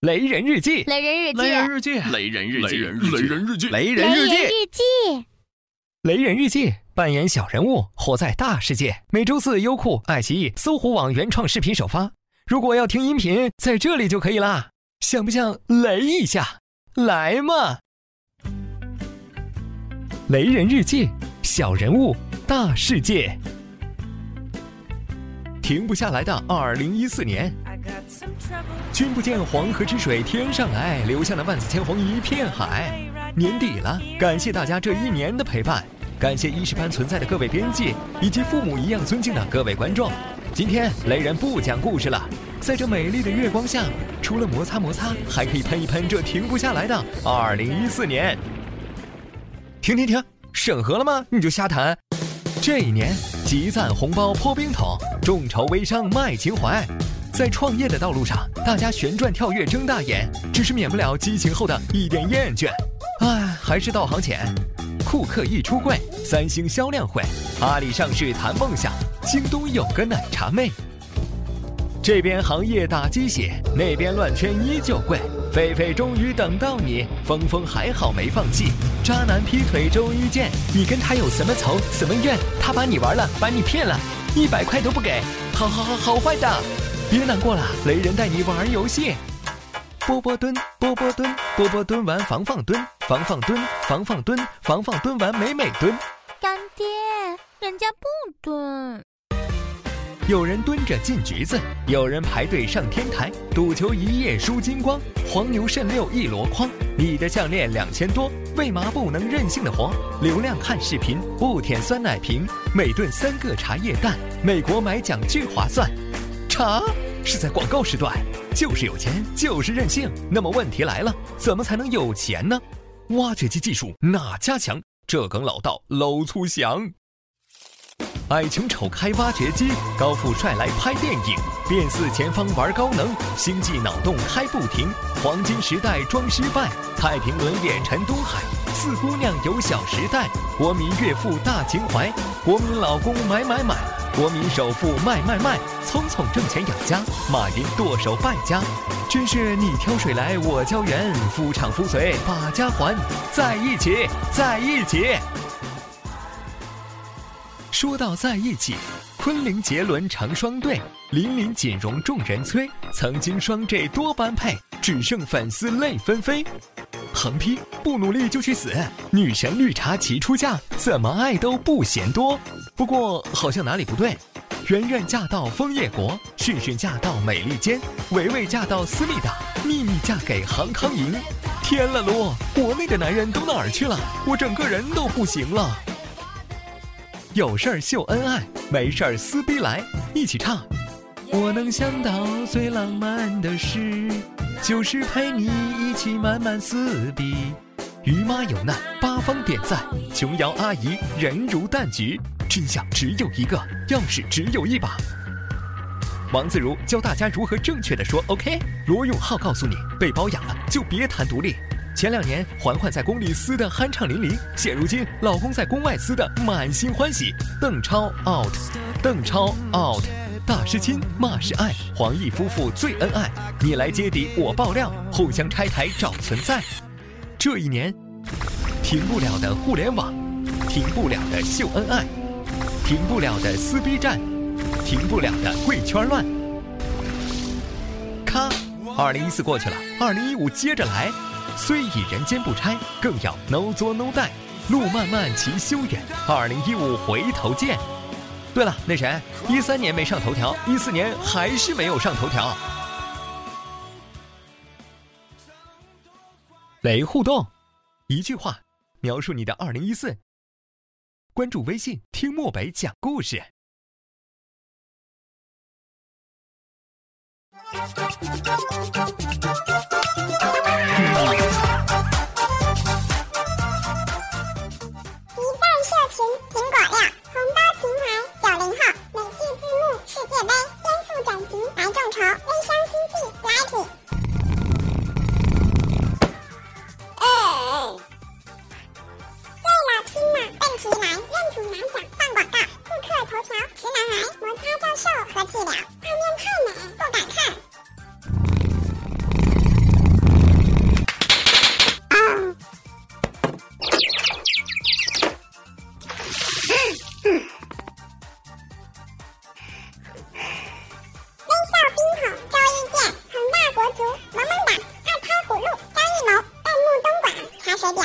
雷人日记，雷人日记，雷人日记，雷人日记，雷人日记，雷人日记，记，雷人日记，扮演小人物，活在大世界。每周四，优酷、爱奇艺、搜狐网原创视频首发。如果要听音频，在这里就可以啦。想不想雷一下？来嘛！雷人日记，小人物，大世界。停不下来的二零一四年，君不见黄河之水天上来，留下了万紫千红一片海。年底了，感谢大家这一年的陪伴，感谢一时班存在的各位编辑，以及父母一样尊敬的各位观众。今天雷人不讲故事了，在这美丽的月光下，除了摩擦摩擦，还可以喷一喷这停不下来的二零一四年。停停停，审核了吗？你就瞎谈。这一年，集赞红包破冰桶，众筹微商卖情怀，在创业的道路上，大家旋转跳跃睁大眼，只是免不了激情后的一点厌倦。唉，还是道行浅。库克一出柜，三星销量会，阿里上市谈梦想，京东有个奶茶妹。这边行业打鸡血，那边乱圈依旧贵。狒狒终于等到你，峰峰还好没放弃。渣男劈腿终于见，你跟他有什么仇什么怨？他把你玩了，把你骗了，一百块都不给，好好好好坏的！别难过了，雷人带你玩游戏。波波蹲，波波蹲，波波蹲完防放蹲，防放蹲，防放蹲，防放蹲完美美蹲。干爹，人家不蹲。有人蹲着进局子，有人排队上天台，赌球一夜输精光，黄牛肾六一箩筐，你的项链两千多，为嘛不能任性的活？流量看视频不舔酸奶瓶，每顿三个茶叶蛋，美国买奖巨划算。茶是在广告时段，就是有钱就是任性。那么问题来了，怎么才能有钱呢？挖掘机技术哪家强？这梗老道搂粗响。矮穷丑开挖掘机，高富帅来拍电影，变四前方玩高能，星际脑洞开不停，黄金时代装失败，太平轮演陈东海，四姑娘有小时代，国民岳父大情怀，国民老公买买买，国民首富卖卖卖，匆匆挣钱养家，马云剁手败家，真是你挑水来我浇园，夫唱妇随把家还，在一起，在一起。说到在一起，昆凌杰伦成双对，林林锦荣众人催，曾经双 J 多般配，只剩粉丝泪纷飞。横批：不努力就去死。女神绿茶齐出嫁，怎么爱都不嫌多。不过好像哪里不对，圆圆嫁到枫叶国，训训嫁到美利坚，维维嫁到思密达，秘密嫁给杭康营。天了噜，国内的男人都哪儿去了？我整个人都不行了。有事儿秀恩爱，没事儿撕逼来，一起唱。我能想到最浪漫的事，就是陪你一起慢慢撕逼。于妈有难，八方点赞。琼瑶阿姨人如蛋菊，真相只有一个，钥匙只有一把。王自如教大家如何正确的说 OK。罗永浩告诉你，被包养了就别谈独立。前两年，嬛嬛在宫里撕得酣畅淋漓，现如今老公在宫外撕得满心欢喜。邓超 out，邓超 out，大师亲，骂是爱，黄奕夫妇最恩爱。你来揭底，我爆料，互相拆台找存在。这一年，停不了的互联网，停不了的秀恩爱，停不了的撕逼战，停不了的贵圈乱。咔，二零一四过去了，二零一五接着来。虽已人间不拆，更要 no 作 no 带，路漫漫其修远。二零一五回头见。对了那谁一三年没上头条一四年还是没有上头条。雷互动一句话描述你的二零一四。关注微信听漠北讲故事。画面太美，不敢看。微笑，冰桶，周易健，恒大国足，萌萌哒，爱拍葫芦，张艺谋，弹幕东莞，茶水表。